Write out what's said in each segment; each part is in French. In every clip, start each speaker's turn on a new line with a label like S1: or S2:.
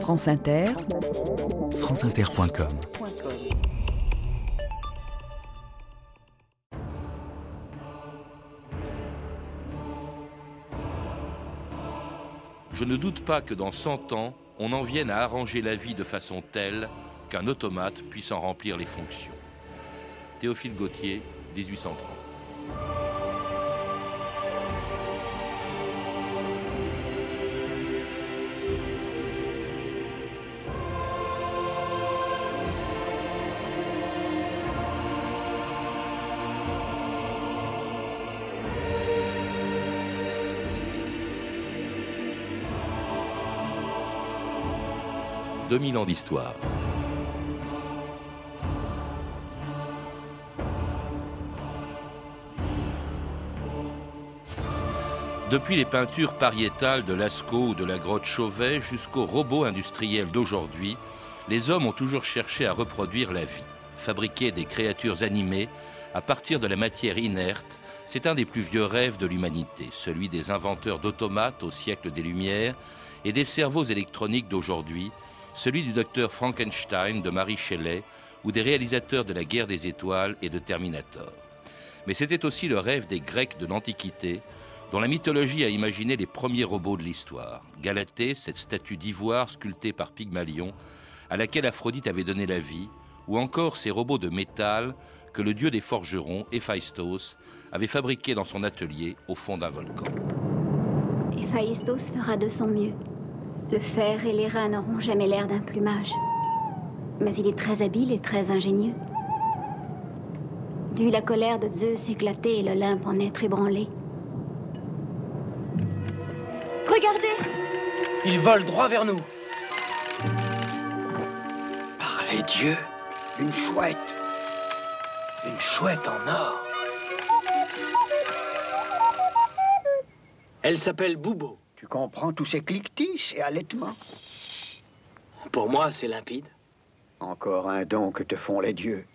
S1: France Inter,
S2: franceinter.com
S3: Je ne doute pas que dans 100 ans, on en vienne à arranger la vie de façon telle qu'un automate puisse en remplir les fonctions. Théophile Gautier, 1830. 2000 ans d'histoire. Depuis les peintures pariétales de Lascaux ou de la grotte Chauvet jusqu'aux robots industriels d'aujourd'hui, les hommes ont toujours cherché à reproduire la vie. Fabriquer des créatures animées à partir de la matière inerte, c'est un des plus vieux rêves de l'humanité, celui des inventeurs d'automates au siècle des Lumières et des cerveaux électroniques d'aujourd'hui, celui du docteur Frankenstein de Marie Shelley ou des réalisateurs de la guerre des étoiles et de Terminator. Mais c'était aussi le rêve des Grecs de l'Antiquité, dont la mythologie a imaginé les premiers robots de l'histoire. Galatée, cette statue d'ivoire sculptée par Pygmalion, à laquelle Aphrodite avait donné la vie, ou encore ces robots de métal que le dieu des forgerons, Héphaïstos, avait fabriqués dans son atelier au fond d'un volcan.
S4: Héphaïstos fera de son mieux. Le fer et les reins n'auront jamais l'air d'un plumage. Mais il est très habile et très ingénieux. Lui, la colère de Zeus éclater et l'Olympe en être ébranlé. Regardez
S5: Il vole droit vers nous. Par les dieux, une chouette. Une chouette en or. Elle s'appelle Boubo.
S6: Tu comprends tous ces cliquetis et allaitements?
S5: Pour moi, c'est limpide.
S6: Encore un don que te font les dieux.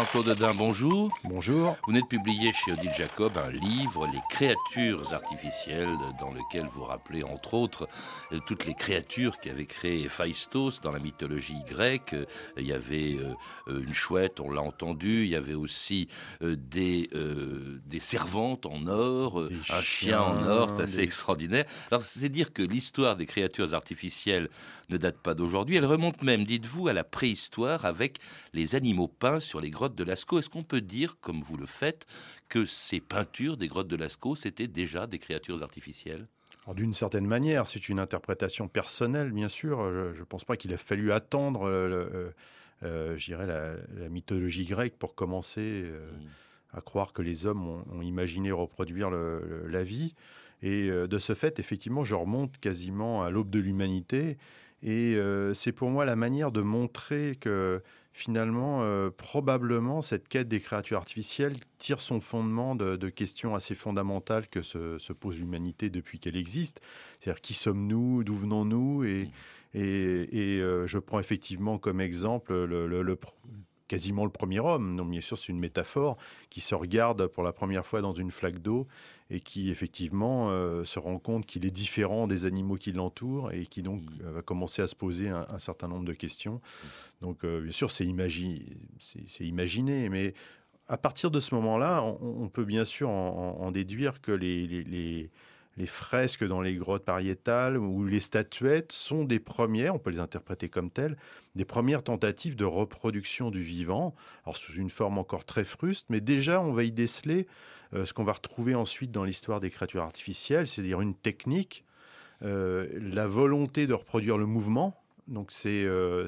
S3: Jean-Claude Dedin, bonjour.
S7: Bonjour.
S3: Vous venez de publier chez Odile Jacob un livre, Les créatures artificielles, dans lequel vous rappelez entre autres euh, toutes les créatures qu'avait créé Phaistos dans la mythologie grecque. Il y avait euh, une chouette, on l'a entendu, il y avait aussi euh, des, des servantes en or, un chien en or, c'est assez extraordinaire. Alors c'est dire que l'histoire des créatures artificielles ne date pas d'aujourd'hui, elle remonte même, dites-vous, à la préhistoire avec les animaux peints sur les grottes de Lascaux. Est-ce qu'on peut dire, comme vous le faites, que ces peintures des grottes de Lascaux, c'était déjà des créatures artificielles?
S7: D'une certaine manière, c'est une interprétation personnelle, bien sûr. Je ne pense pas qu'il a fallu attendre, euh, euh, la, mythologie grecque pour commencer euh, mm. à croire que les hommes ont, imaginé reproduire la vie. Et de ce fait, effectivement, je remonte quasiment à l'aube de l'humanité. Et c'est pour moi la manière de montrer que finalement, euh, probablement, cette quête des créatures artificielles tire son fondement de, questions assez fondamentales que se, pose l'humanité depuis qu'elle existe. C'est-à-dire qui sommes-nous, d'où venons-nous? Et, et, euh, je prends effectivement comme exemple le, quasiment le premier homme. Non, bien sûr, c'est une métaphore qui se regarde pour la première fois dans une flaque d'eau et qui effectivement euh, se rend compte qu'il est différent des animaux qui l'entourent et qui donc mmh. va commencer à se poser un, certain nombre de questions. Mmh. Donc, euh, bien sûr, c'est imaginé, mais à partir de ce moment-là, on, peut bien sûr en, déduire que les, les les fresques dans les grottes pariétales ou les statuettes sont des premières, on peut les interpréter comme telles, des premières tentatives de reproduction du vivant, alors sous une forme encore très fruste, mais déjà on va y déceler euh, ce qu'on va retrouver ensuite dans l'histoire des créatures artificielles, c'est-à-dire une technique, euh, la volonté de reproduire le mouvement. Donc c'est euh,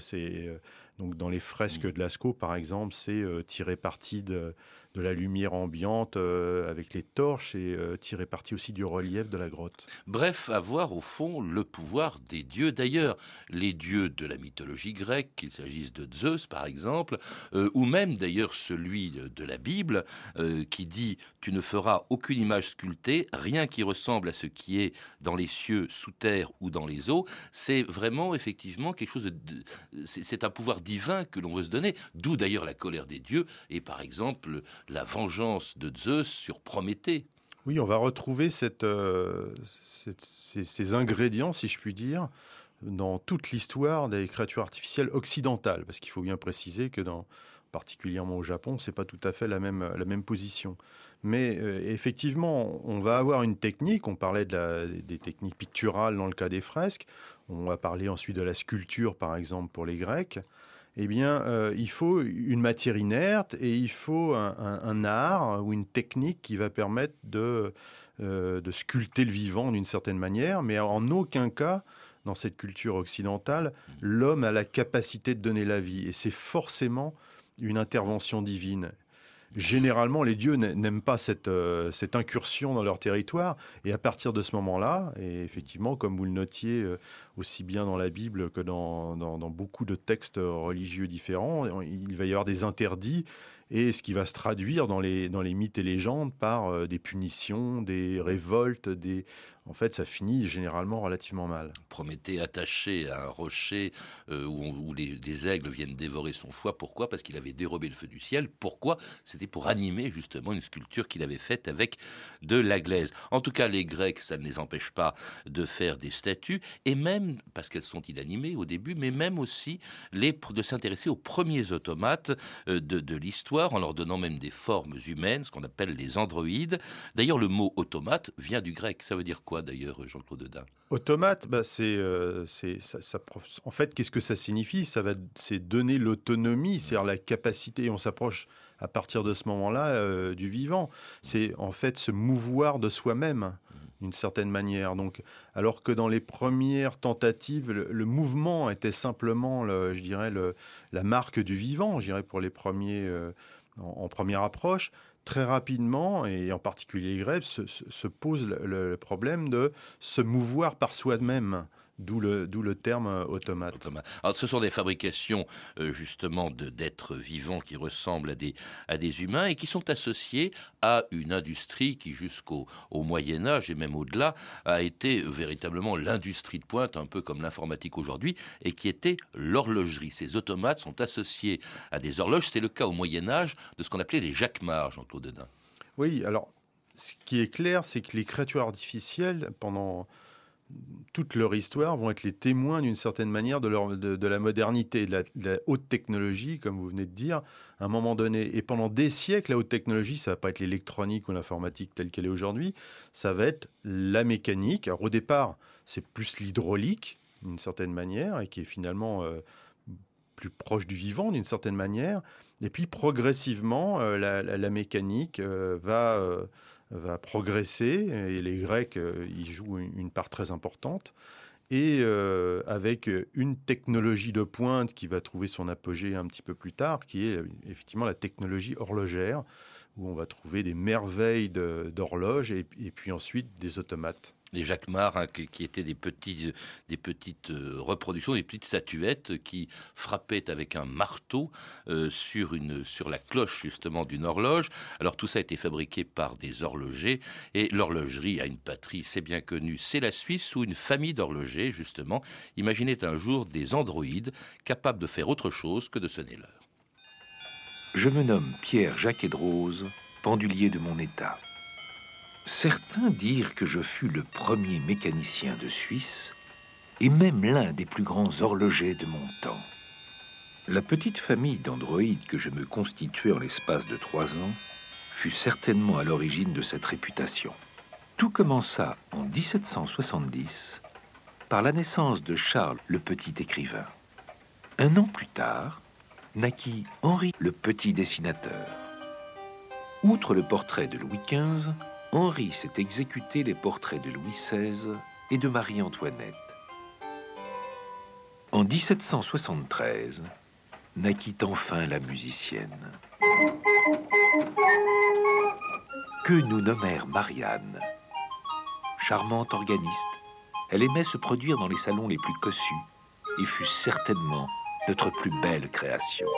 S7: donc dans les fresques mmh. de Lascaux par exemple, c'est tirer parti de de la lumière ambiante euh, avec les torches et euh, tirer parti aussi du relief de la grotte.
S3: Bref, avoir au fond le pouvoir des dieux. D'ailleurs, les dieux de la mythologie grecque, qu'il s'agisse de Zeus par exemple, euh, ou même d'ailleurs celui de la Bible qui dit tu ne feras aucune image sculptée, rien qui ressemble à ce qui est dans les cieux, sous terre ou dans les eaux. C'est vraiment effectivement quelque chose de, c'est un pouvoir divin que l'on veut se donner. D'où d'ailleurs la colère des dieux et par exemple la vengeance de Zeus sur Prométhée.
S7: Oui, on va retrouver euh, ces, ingrédients, si je puis dire, dans toute l'histoire des créatures artificielles occidentales, parce qu'il faut bien préciser que particulièrement au Japon, c'est pas tout à fait la même, position. Mais euh, effectivement, on va avoir une technique, on parlait de des techniques picturales dans le cas des fresques, on va parler ensuite de la sculpture par exemple pour les Grecs, eh bien, euh, il faut une matière inerte et il faut un, art ou une technique qui va permettre euh, de sculpter le vivant d'une certaine manière, mais en aucun cas dans cette culture occidentale, l'homme a la capacité de donner la vie. Et c'est forcément une intervention divine. Généralement, les dieux n'aiment pas cette, euh, cette, incursion dans leur territoire. Et à partir de ce moment-là, et effectivement, comme vous le notiez euh, aussi bien dans la Bible que dans, dans, beaucoup de textes religieux différents, il va y avoir des interdits et ce qui va se traduire dans les, dans les mythes et légendes par euh, des punitions, des révoltes, des... en fait ça finit généralement relativement mal.
S3: Prométhée attaché à un rocher euh, où, les, aigles viennent dévorer son foie, pourquoi? Parce qu'il avait dérobé le feu du ciel, pourquoi? C'était pour animer justement une sculpture qu'il avait faite avec de la glaise. En tout cas les Grecs, ça ne les empêche pas de faire des statues, et même, parce qu'elles sont inanimées au début, mais même aussi les, de s'intéresser aux premiers automates euh, de, de l'histoire en leur donnant même des formes humaines, ce qu'on appelle les androïdes. D'ailleurs, le mot automate vient du grec. Ça veut dire quoi d'ailleurs, Jean-Claude Dain?
S7: Automate, bah, c'est, euh, en fait, qu'est-ce que ça signifie? Ça va, c'est donner l'autonomie, c'est-à-dire la capacité. On s'approche à partir de ce moment-là euh, du vivant. C'est en fait se mouvoir de soi-même d'une certaine manière. Donc, alors que dans les premières tentatives, le, mouvement était simplement, le, je dirais, la marque du vivant, je dirais pour les premiers, euh, en, première approche, très rapidement, et en particulier les se, se pose le, problème de se mouvoir par soi-même. D'où le, d'où le terme euh, automate.
S3: Alors, ce sont des fabrications euh, justement d'êtres vivants qui ressemblent à des, à des humains et qui sont associés à une industrie qui jusqu'au au Moyen Âge et même au-delà a été véritablement l'industrie de pointe, un peu comme l'informatique aujourd'hui, et qui était l'horlogerie. Ces automates sont associés à des horloges. C'est le cas au Moyen Âge de ce qu'on appelait les jacquemars, Jean-Claude Dedin.
S7: Oui, alors ce qui est clair, c'est que les créatures artificielles, pendant toute leur histoire vont être les témoins d'une certaine manière de, la modernité, de la, haute technologie, comme vous venez de dire, à un moment donné. Et pendant des siècles, la haute technologie, ça va pas être l'électronique ou l'informatique telle qu'elle est aujourd'hui, ça va être la mécanique. Alors au départ, c'est plus l'hydraulique, d'une certaine manière, et qui est finalement euh, plus proche du vivant, d'une certaine manière. Et puis progressivement, euh, la, mécanique euh, va va progresser, et les Grecs euh, y jouent une part très importante, et euh, avec une technologie de pointe qui va trouver son apogée un petit peu plus tard, qui est effectivement la technologie horlogère, où on va trouver des merveilles d'horloges et, puis ensuite des automates
S3: les jacquemars, hein, qui, étaient des, petits, petites euh, reproductions, des petites statuettes qui frappaient avec un marteau euh, sur, la cloche justement d'une horloge. Alors tout ça a été fabriqué par des horlogers et l'horlogerie a une patrie, c'est bien connu, c'est la Suisse où une famille d'horlogers justement imaginait un jour des androïdes capables de faire autre chose que de sonner l'heure.
S1: Je me nomme Pierre Jacques Edrose, pendulier de mon état. Certains dirent que je fus le premier mécanicien de Suisse et même l'un des plus grands horlogers de mon temps. La petite famille d'androïdes que je me constituai en l'espace de trois ans fut certainement à l'origine de cette réputation. Tout commença en 1770 par la naissance de Charles le petit écrivain. Un an plus tard, naquit Henri le petit dessinateur. Outre le portrait de Louis XV, Henri s'est exécuté les portraits de Louis XVI et de Marie-Antoinette. En 1773, naquit enfin la musicienne. Que nous nommèrent Marianne? Charmante organiste, elle aimait se produire dans les salons les plus cossus et fut certainement notre plus belle création.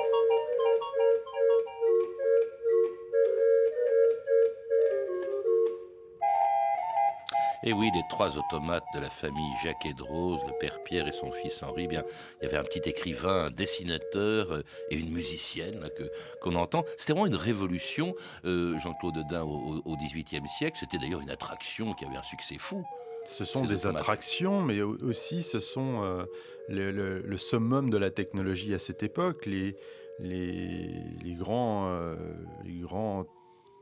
S3: Et oui, les trois automates de la famille Jacques Edrose, le père Pierre et son fils Henri, bien, il y avait un petit écrivain, un dessinateur euh, et une musicienne que qu'on entend. C'était vraiment une révolution, euh, Jean-Claude Dedin, au XVIIIe siècle. C'était d'ailleurs une attraction qui avait un succès fou.
S7: Ce sont des attractions, mais aussi ce sont euh, le, summum de la technologie à cette époque. Les, les, grands, les grands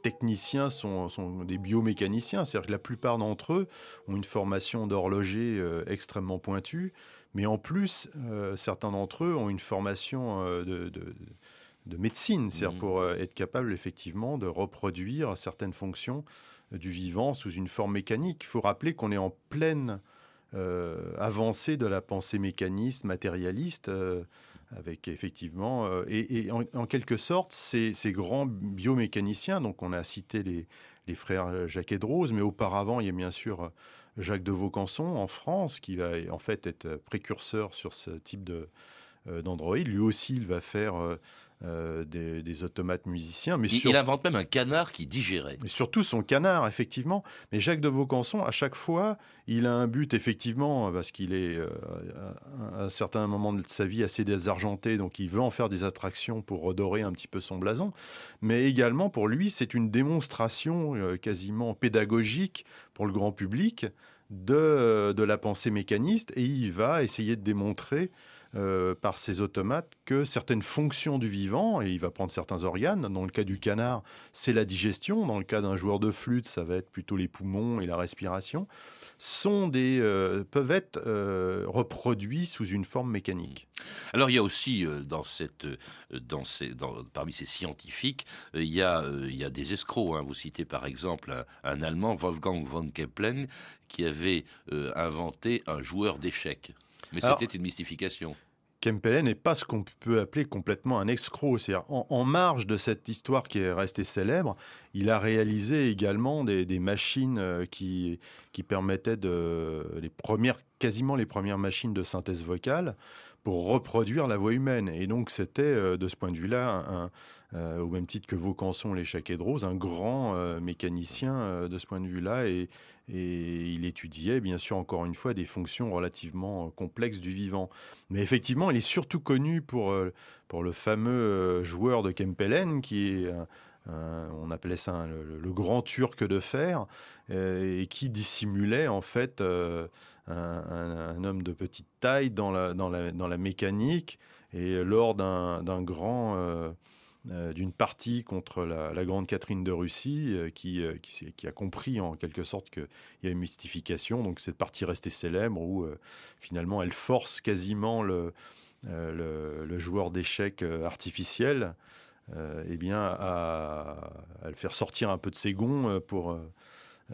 S7: techniciens sont, des biomécaniciens, c'est-à-dire que la plupart d'entre eux ont une formation d'horloger euh, extrêmement pointue, mais en plus, euh, certains d'entre eux ont une formation euh, de, médecine, c'est-à-dire mmh. pour être capable effectivement de reproduire certaines fonctions du vivant sous une forme mécanique. Il faut rappeler qu'on est en pleine avancée de la pensée mécaniste, matérialiste avec effectivement, euh, et, en, quelque sorte, ces, grands biomécaniciens, donc on a cité les, frères Jacques Edrose, mais auparavant, il y a bien sûr Jacques de Vaucanson en France, qui va en fait être précurseur sur ce type de, euh, d'Android. Lui aussi, il va faire euh, euh, des, automates musiciens. Mais
S3: il, invente même un canard qui digérait.
S7: Et surtout son canard, effectivement. Mais Jacques de Vaucanson, à chaque fois, il a un but, effectivement, parce qu'il est à un certain moment de sa vie assez désargenté, donc il veut en faire des attractions pour redorer un petit peu son blason. Mais également, pour lui, c'est une démonstration quasiment pédagogique pour le grand public de, de la pensée mécaniste, et il va essayer de démontrer euh, par ces automates que certaines fonctions du vivant, et il va prendre certains organes, dans le cas du canard, c'est la digestion, dans le cas d'un joueur de flûte, ça va être plutôt les poumons et la respiration, sont des, euh, peuvent être euh, reproduits sous une forme mécanique.
S3: Alors il y a aussi dans cette, dans ces, dans, parmi ces scientifiques, il, y a, il y a des escrocs. Hein. Vous citez par exemple un, Allemand, Wolfgang von Kepler, qui avait inventé un joueur d'échecs. Mais c'était une mystification.
S7: Kempelen n'est pas ce qu'on peut appeler complètement un escroc. cest en, marge de cette histoire qui est restée célèbre, il a réalisé également des, machines euh, qui, qui permettaient de les premières, quasiment les premières machines de synthèse vocale pour reproduire la voix humaine. Et donc c'était euh, de ce point de vue-là un, euh, au même titre que Vaucanson, les Rose, un grand euh, mécanicien euh, de ce point de vue-là. Et, il étudiait, bien sûr, encore une fois, des fonctions relativement complexes du vivant. Mais effectivement, il est surtout connu pour, pour le fameux joueur de Kempelen, qui est on appelait ça le, grand turc de fer, et qui dissimulait en fait un, homme de petite taille dans la, dans la, dans la mécanique. Et lors d'un grand d'une partie contre la, grande Catherine de Russie, euh, qui, euh, qui, a compris en quelque sorte qu'il y a une mystification. Donc cette partie restée célèbre où finalement elle force quasiment le, le, joueur d'échecs artificiel eh bien, à, à, le faire sortir un peu de ses gonds pour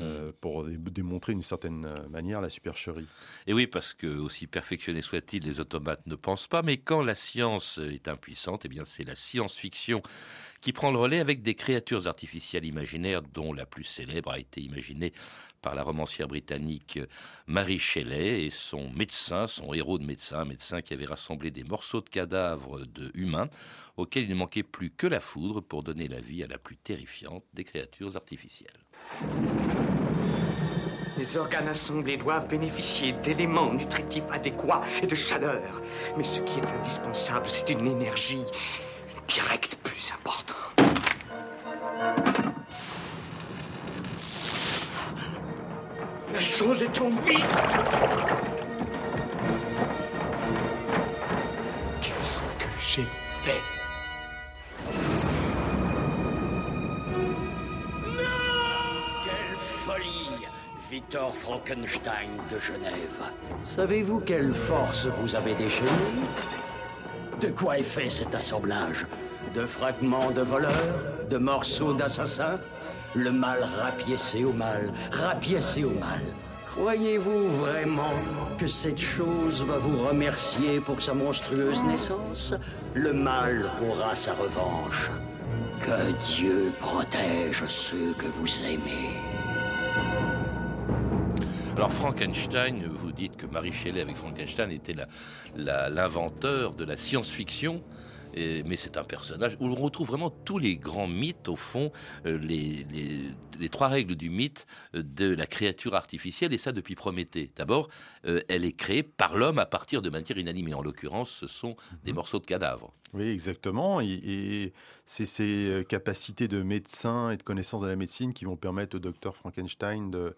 S7: euh, mm. pour démontrer d'une certaine euh, manière la supercherie.
S3: Et oui, parce que aussi perfectionnés soient-ils, les automates ne pensent pas, mais quand la science est impuissante, eh bien c'est la science-fiction qui prend le relais avec des créatures artificielles imaginaires dont la plus célèbre a été imaginée par la romancière britannique Mary Shelley et son médecin, son héros de médecin, un médecin qui avait rassemblé des morceaux de cadavres de humains auxquels il ne manquait plus que la foudre pour donner la vie à la plus terrifiante des créatures artificielles.
S8: Les organes assemblés doivent bénéficier d'éléments nutritifs adéquats et de chaleur. Mais ce qui est indispensable, c'est une énergie directe plus importante. La chose est en vie. Qu'est-ce que j'ai fait?
S9: Victor Frankenstein de Genève. Savez-vous quelle force vous avez déchaînée? De quoi est fait cet assemblage? De fragments de voleurs? De morceaux d'assassins? Le mal rapiécé au mal, rapiécé au mal. Croyez-vous vraiment que cette chose va vous remercier pour sa monstrueuse naissance? Le mal aura sa revanche. Que Dieu protège ceux que vous aimez.
S3: Alors Frankenstein, vous dites que Marie Shelley avec Frankenstein était l'inventeur de la science-fiction. mais c'est un personnage où on retrouve vraiment tous les grands mythes, au fond, euh, les, les, trois règles du mythe euh, de la créature artificielle, et ça depuis Prométhée. D'abord, euh, elle est créée par l'homme à partir de matière inanimée. En l'occurrence, ce sont des mhm. morceaux de cadavres.
S7: Oui, exactement. Et, c'est ces capacités de médecin et de connaissance de la médecine qui vont permettre au docteur Frankenstein de,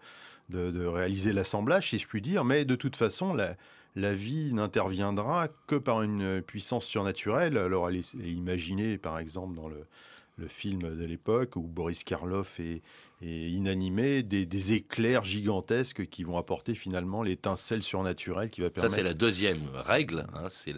S7: de, réaliser l'assemblage, si je puis dire. Mais de toute façon, la, vie n'interviendra que par une puissance surnaturelle. Alors elle est, imaginée par exemple dans le, film de l'époque où Boris Karloff est, inanimé, des, éclairs gigantesques qui vont apporter finalement l'étincelle surnaturelle qui va permettre...
S3: Ça c'est la deuxième règle, hein, c'est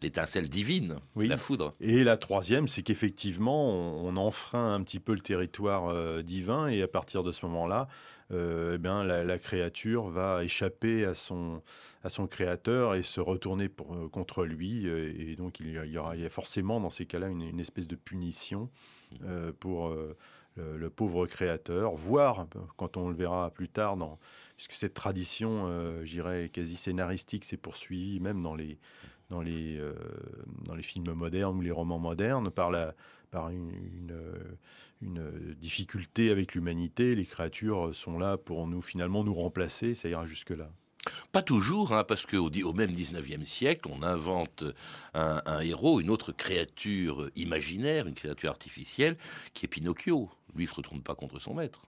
S3: l'étincelle divine, la foudre.
S7: Et la troisième, c'est qu'effectivement on, enfreint un petit peu le territoire euh, divin et à partir de ce moment-là, euh, eh bien, la, créature va échapper à son, à son créateur et se retourner pour, euh, contre lui. Euh, et donc, il y, aura, il y a forcément dans ces cas-là une, espèce de punition pour le, pauvre créateur, voire, quand on le verra plus tard, dans, puisque cette tradition, j'irais, quasi scénaristique s'est poursuivie même dans les, dans les, dans les films modernes ou les romans modernes, par la, par une, une, difficulté avec l'humanité. Les créatures sont là pour nous finalement nous remplacer, ça ira jusque-là.
S3: Pas toujours, hein, parce qu'au au même 19e siècle, on invente un, héros, une autre créature imaginaire, une créature artificielle, qui est Pinocchio. Lui, il se retourne pas contre son maître.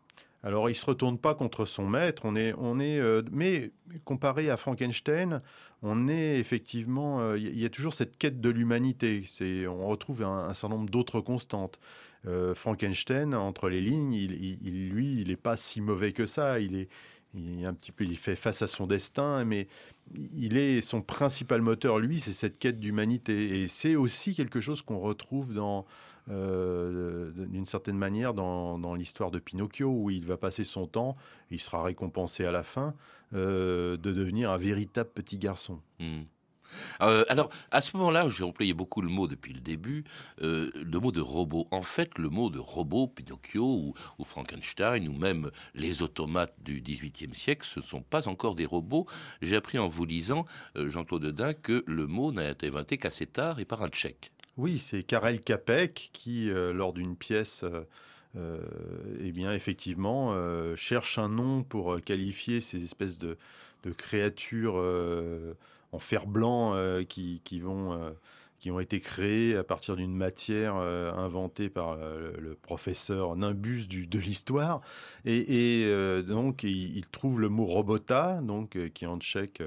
S7: Alors, il se retourne pas contre son maître. On est, on est, euh, mais comparé à Frankenstein, on est effectivement, il euh, y a toujours cette quête de l'humanité. On retrouve un, certain nombre d'autres constantes. Euh, Frankenstein, entre les lignes, il, lui, il n'est pas si mauvais que ça. Il est, il un petit peu, il fait face à son destin, mais il est son principal moteur, lui, c'est cette quête d'humanité. Et c'est aussi quelque chose qu'on retrouve dans euh, d'une certaine manière dans, l'histoire de Pinocchio, où il va passer son temps, il sera récompensé à la fin, euh, de devenir un véritable petit garçon.
S3: Hmm. Euh, alors, à ce moment-là, j'ai employé beaucoup le mot depuis le début, le mot de robot. En fait, le mot de robot, Pinocchio ou, Frankenstein, ou même les automates du XVIIIe siècle, ce ne sont pas encore des robots. J'ai appris en vous lisant, Jean-Claude Dedin, que le mot n'a été inventé qu'assez tard et par un tchèque.
S7: Oui, c'est Karel Capek qui, euh, lors d'une pièce, euh, euh, eh bien, effectivement, cherche un nom pour qualifier ces espèces de, créatures en fer blanc qui, vont qui ont été créées à partir d'une matière inventée par le, professeur Nimbus de l'histoire. Et, donc, il, trouve le mot robota, donc, qui en tchèque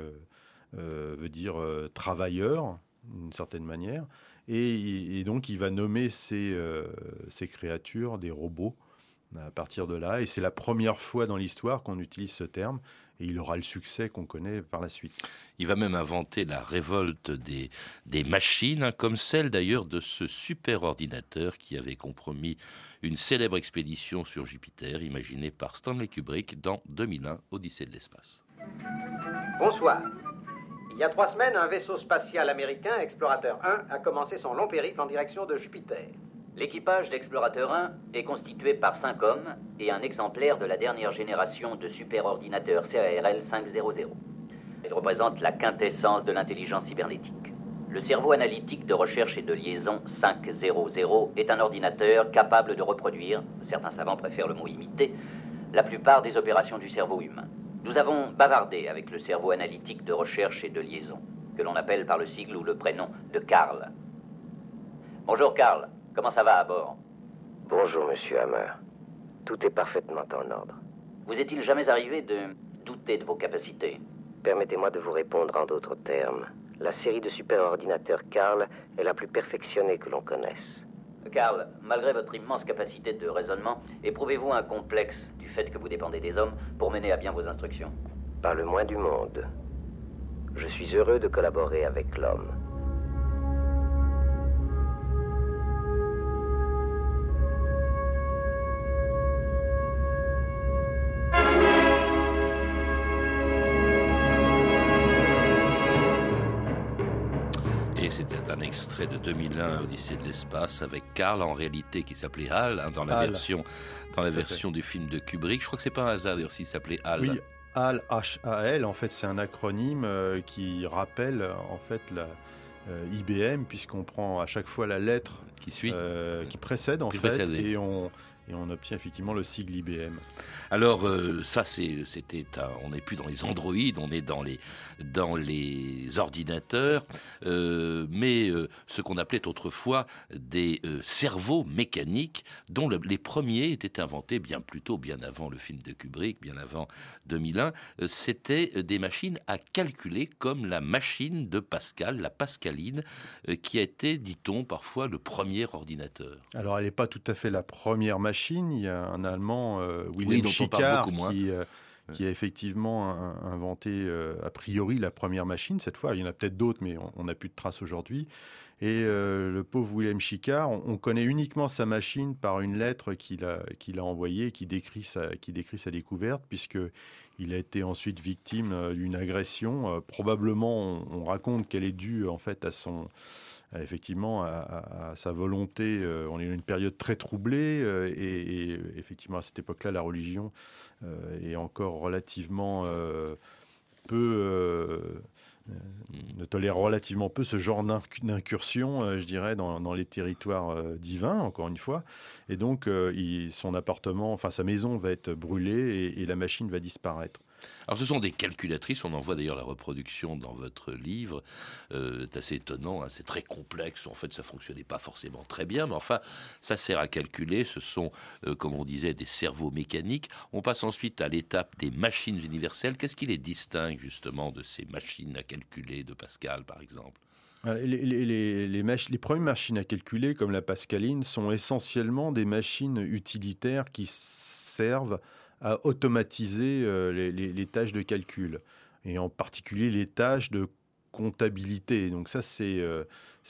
S7: veut dire travailleur, d'une certaine manière. Et, donc, il va nommer euh, ces, créatures des robots à partir de là. Et c'est la première fois dans l'histoire qu'on utilise ce terme. Et il aura le succès qu'on connaît par la suite.
S3: Il va même inventer la révolte des, machines, hein, comme celle d'ailleurs de ce super ordinateur qui avait compromis une célèbre expédition sur Jupiter, imaginée par Stanley Kubrick dans 2001, Odyssée de l'espace.
S10: Bonsoir. Il y a trois semaines, un vaisseau spatial américain, Explorateur 1, a commencé son long périple en direction de Jupiter.
S11: L'équipage d'Explorateur 1 est constitué par cinq hommes et un exemplaire de la dernière génération de superordinateur CARL 500. Il représente la quintessence de l'intelligence cybernétique. Le cerveau analytique de recherche et de liaison 500 est un ordinateur capable de reproduire, certains savants préfèrent le mot imiter, la plupart des opérations du cerveau humain. Nous avons bavardé avec le cerveau analytique de recherche et de liaison, que l'on appelle par le sigle ou le prénom de Karl. Bonjour Karl, comment ça va à bord
S12: Bonjour Monsieur Hammer. Tout est parfaitement en ordre.
S11: Vous est-il jamais arrivé de douter de vos capacités
S12: Permettez-moi de vous répondre en d'autres termes. La série de superordinateurs Karl est la plus perfectionnée que l'on connaisse.
S11: Karl, malgré votre immense capacité de raisonnement, éprouvez-vous un complexe du fait que vous dépendez des hommes pour mener à bien vos instructions
S12: Pas le moins du monde. Je suis heureux de collaborer avec l'homme.
S3: De 2001, Odyssée de l'espace, avec Karl en réalité qui s'appelait Hal hein, dans la version dans la version du film de Kubrick. Je crois que c'est pas un hasard d'ailleurs s'il s'appelait Hal.
S7: Oui, Hal H A L. En fait, c'est un acronyme euh, qui rappelle en fait la IBM, puisqu'on prend à chaque fois la lettre
S3: qui suit,
S7: qui précède en fait, et on et on obtient effectivement le sigle IBM.
S3: Alors euh, ça c'était on n'est plus dans les Android, on est dans les dans les ordinateurs, euh, mais euh, ce qu'on appelait autrefois des cerveaux mécaniques, dont les premiers étaient inventés bien plus tôt, bien avant le film de Kubrick, bien avant 2001. C'était des machines à calculer comme la machine de Pascal, la Pascaline, qui a été, dit-on, parfois le premier ordinateur.
S7: Alors elle n'est pas tout à fait la première machine il y a un Allemand, euh, Wilhelm Schickard, qui, euh, qui, a effectivement inventé euh, a priori la première machine. Cette fois, il y en a peut-être d'autres, mais on n'a plus de traces aujourd'hui. Et le pauvre Wilhelm Schickard, on, connaît uniquement sa machine par une lettre qu'il a, qu'il a envoyée qui décrit, sa, qui décrit sa découverte, puisqu'il a été ensuite victime d'une agression. probablement, on, on raconte qu'elle est due en fait à son effectivement à, sa volonté. Euh, on est dans une période très troublée euh, et, effectivement à cette époque-là, la religion euh, est encore relativement peu ne tolère relativement peu ce genre d'incursion, je dirais, dans, les territoires divins, encore une fois. Et donc, son appartement, enfin sa maison va être brûlée et la machine va disparaître.
S3: Alors ce sont des calculatrices, on en voit d'ailleurs la reproduction dans votre livre, euh, c'est assez étonnant, hein, c'est très complexe, en fait ça fonctionnait pas forcément très bien, mais enfin ça sert à calculer, ce sont euh, comme on disait des cerveaux mécaniques. On passe ensuite à l'étape des machines universelles, qu'est-ce qui les distingue justement de ces machines à calculer de Pascal par exemple?
S7: Les, premières machines à calculer, comme la Pascaline, sont essentiellement des machines utilitaires qui servent à automatiser euh, les, tâches de calcul, et en particulier les tâches de comptabilité. Donc ça, c'est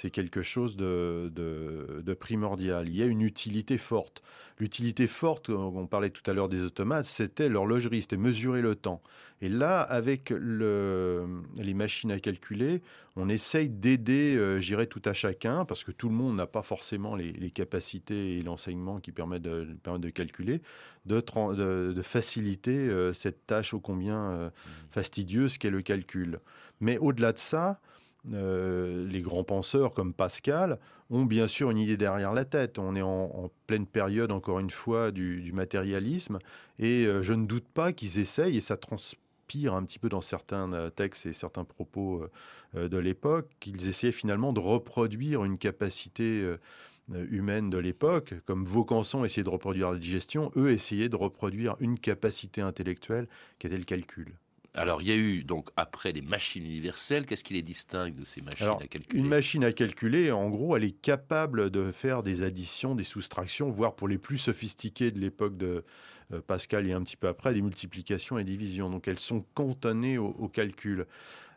S7: euh, quelque chose de, de, primordial. Il y a une utilité forte. L'utilité forte, on parlait tout à l'heure des automates, c'était l'horlogerie, c'était mesurer le temps. Et là, avec le, les machines à calculer, on essaye d'aider, euh, j'irai tout à chacun, parce que tout le monde n'a pas forcément les, capacités et l'enseignement qui permettent de, de calculer, de, de, faciliter euh, cette tâche ô combien euh, fastidieuse qu'est le calcul. Mais au-delà de ça, euh, les grands penseurs comme Pascal ont bien sûr une idée derrière la tête. On est en, pleine période, encore une fois, du, matérialisme. Et euh, je ne doute pas qu'ils essayent, et ça transpire un petit peu dans certains euh, textes et certains propos de l'époque, qu'ils essayaient finalement de reproduire une capacité humaine de l'époque, comme Vaucanson essayait de reproduire la digestion, eux essayaient de reproduire une capacité intellectuelle qui était le calcul.
S3: Alors, il y a eu, donc, après les machines universelles, qu'est-ce qui les distingue de ces machines à calculer
S7: Une machine à calculer, en gros, elle est capable de faire des additions, des soustractions, voire pour les plus sophistiqués de l'époque de euh, Pascal et un petit peu après, des multiplications et divisions. Donc, elles sont cantonnées au calcul.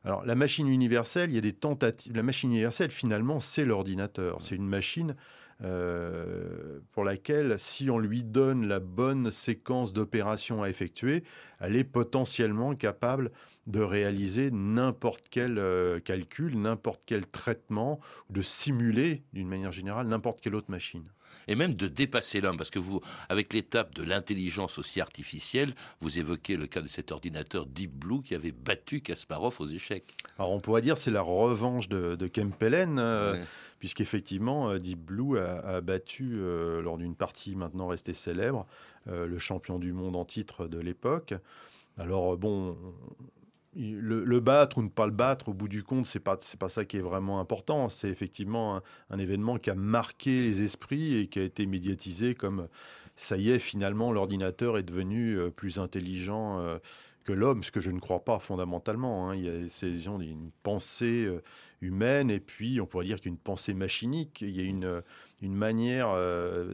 S7: Alors, la machine universelle, il y a des tentatives. La machine universelle, finalement, c'est l'ordinateur. C'est une machine euh, pour laquelle, si on lui donne la bonne séquence d'opérations à effectuer, elle est potentiellement capable de réaliser n'importe quel euh, calcul, n'importe quel traitement, de simuler, d'une manière générale, n'importe quelle autre machine
S3: et même de dépasser l'homme, parce que vous, avec l'étape de l'intelligence aussi artificielle, vous évoquez le cas de cet ordinateur Deep Blue qui avait battu Kasparov aux échecs.
S7: Alors on pourrait dire c'est la revanche de, de Kempelen, euh, puisqu'effectivement euh, Deep Blue a, battu, euh, lors d'une partie maintenant restée célèbre, le champion du monde en titre de l'époque. Alors bon, le, battre ou ne pas le battre, au bout du compte, c'est pas c'est pas ça qui est vraiment important. C'est effectivement un, événement qui a marqué les esprits et qui a été médiatisé comme ça y est finalement l'ordinateur est devenu euh, plus intelligent euh, que l'homme, ce que je ne crois pas fondamentalement. Hein. Il y a une pensée euh, humaine et puis on pourrait dire qu'il y a une pensée machinique. Il y a une une manière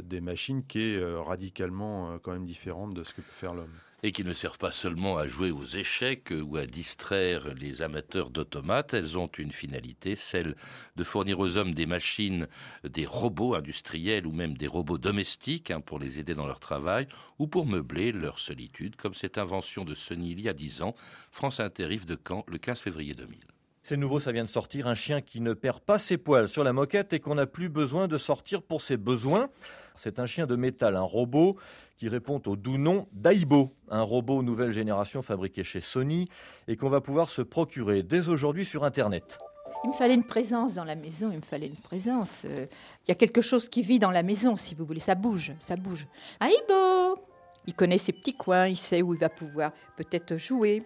S7: des machines qui est radicalement quand même différente de ce que peut faire l'homme
S3: et qui ne servent pas seulement à jouer aux échecs ou à distraire les amateurs d'automates, elles ont une finalité, celle de fournir aux hommes des machines, des robots industriels ou même des robots domestiques hein, pour les aider dans leur travail ou pour meubler leur solitude, comme cette invention de Sony il y a 10 ans, France Inter de Caen le 15 février 2000.
S13: C'est nouveau, ça vient de sortir, un chien qui ne perd pas ses poils sur la moquette et qu'on n'a plus besoin de sortir pour ses besoins. C'est un chien de métal, un robot qui répond au doux nom d'Aibo, un robot nouvelle génération fabriqué chez Sony et qu'on va pouvoir se procurer dès aujourd'hui sur Internet.
S14: Il me fallait une présence dans la maison, il me fallait une présence. Euh, il y a quelque chose qui vit dans la maison, si vous voulez. Ça bouge, ça bouge. Aïbo Il connaît ses petits coins, il sait où il va pouvoir peut-être jouer.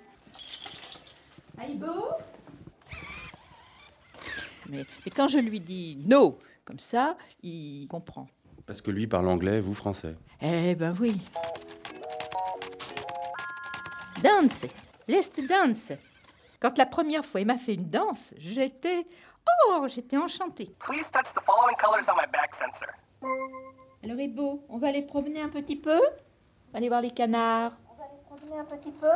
S14: Aïbo mais, mais quand je lui dis no, comme ça, il comprend.
S15: Parce que lui parle anglais, vous français.
S14: Eh ben oui. Dance, let's dance. Quand la première fois il m'a fait une danse, j'étais oh, j'étais enchantée.
S16: Please touch the following colors on my back sensor.
S14: Alors beau, on va aller promener un petit peu. On va aller voir les canards.
S16: On va aller promener un petit peu.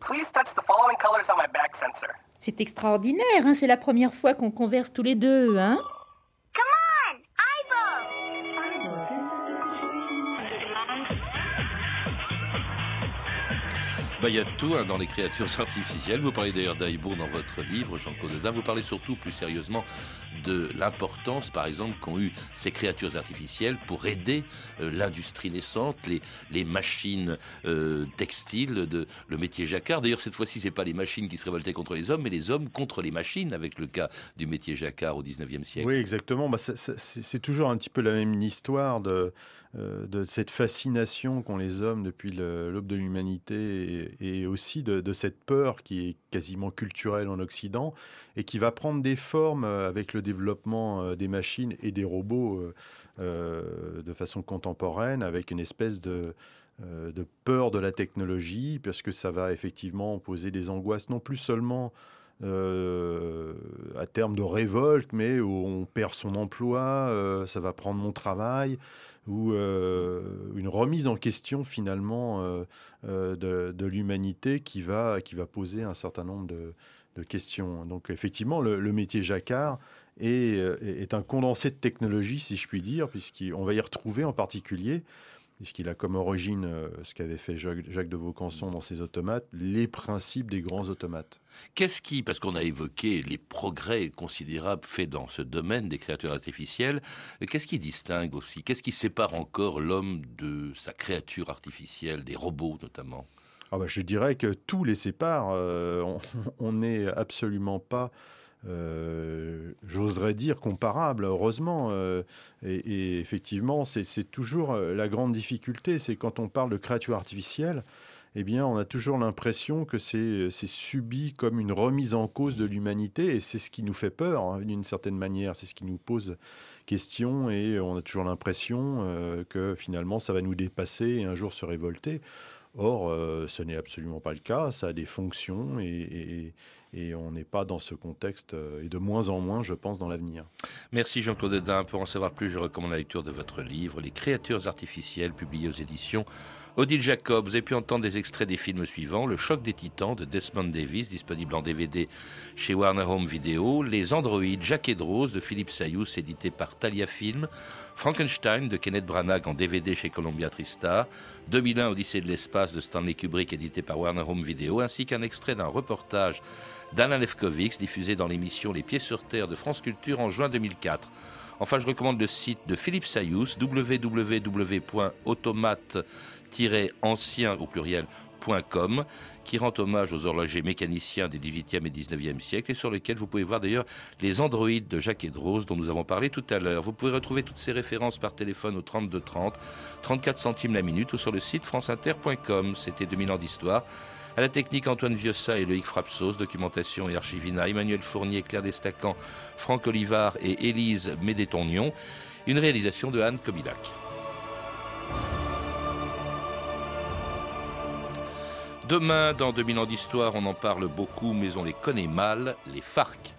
S16: Please touch the following colors on my back sensor.
S14: C'est extraordinaire, hein, c'est la première fois qu'on converse tous les deux, hein.
S3: Bah, il y a tout hein, dans les créatures artificielles. Vous parlez d'ailleurs d'Aïbour dans votre livre, Jean-Claude Dedin. Vous parlez surtout, plus sérieusement, de l'importance, par exemple, qu'ont eu ces créatures artificielles pour aider euh, l'industrie naissante, les, machines euh, textiles, le métier jacquard. D'ailleurs, cette fois-ci, c'est pas les machines qui se révoltaient contre les hommes, mais les hommes contre les machines, avec le cas du métier jacquard au 19e siècle.
S7: Oui, exactement. Bah, c'est toujours un petit peu la même histoire de, euh, de cette fascination qu'ont les hommes depuis l'aube de l'humanité et, aussi de, cette peur qui est quasiment culturelle en Occident et qui va prendre des formes euh, avec le développement euh, des machines et des robots de façon contemporaine, avec une espèce de, peur de la technologie, parce que ça va effectivement poser des angoisses non plus seulement à terme de révolte, mais où on perd son emploi, ça va prendre mon travail, ou euh, une remise en question finalement euh, euh, de, l'humanité qui va, poser un certain nombre de, questions. Donc effectivement, le, métier jacquard est, est, un condensé de technologie, si je puis dire, puisqu'on va y retrouver en particulier puisqu'il a comme origine euh, ce qu'avait fait Jacques de Vaucanson dans ses automates, les principes des grands automates.
S3: Qu'est-ce qui, parce qu'on a évoqué les progrès considérables faits dans ce domaine des créatures artificielles, qu'est-ce qui distingue aussi, qu'est-ce qui sépare encore l'homme de sa créature artificielle, des robots notamment?
S7: Ah bah, Je dirais que tout les sépare. Euh, on n'est absolument pas euh, j'oserais dire comparable, heureusement. Euh, et, effectivement, c'est toujours euh, la grande difficulté, c'est quand on parle de créature artificielle, eh bien, on a toujours l'impression que c'est subi comme une remise en cause de l'humanité, et c'est ce qui nous fait peur, hein, d'une certaine manière, c'est ce qui nous pose question, et on a toujours l'impression que finalement, ça va nous dépasser et un jour se révolter. Or, ce n'est absolument pas le cas, ça a des fonctions, et, et on n'est pas dans ce contexte, euh, et de moins en moins, je pense, dans l'avenir.
S3: Merci Jean-Claude Edin. Pour en savoir plus, je recommande la lecture de votre livre, Les créatures artificielles, publié aux éditions Odile Jacob. Vous avez pu entendre des extraits des films suivants Le choc des titans de Desmond Davis, disponible en DVD chez Warner Home Video. Les androïdes Jacques et Rose de Philippe Sayous, édité par Thalia Film. Frankenstein de Kenneth Branagh en DVD chez Columbia Tristar, 2001 Odyssée de l'espace de Stanley Kubrick édité par Warner Home Video, ainsi qu'un extrait d'un reportage d'Alain Lefkowitz diffusé dans l'émission Les Pieds sur Terre de France Culture en juin 2004. Enfin, je recommande le site de Philippe Sayous, www.automate-ancien au pluriel qui rend hommage aux horlogers mécaniciens des 18e et 19e siècles et sur lequel vous pouvez voir d'ailleurs les androïdes de Jacques Edrose dont nous avons parlé tout à l'heure. Vous pouvez retrouver toutes ces références par téléphone au 32 30, 34 centimes la minute ou sur le site franceinter.com. C'était 2000 ans d'histoire. À la technique, Antoine Viossa et Loïc Frapsos, documentation et archivina, Emmanuel Fournier, Claire Destacan, Franck Olivard et Élise Médétonion. Une réalisation de Anne Kobilac. Demain, dans 2000 ans d'histoire, on en parle beaucoup, mais on les connaît mal, les FARC.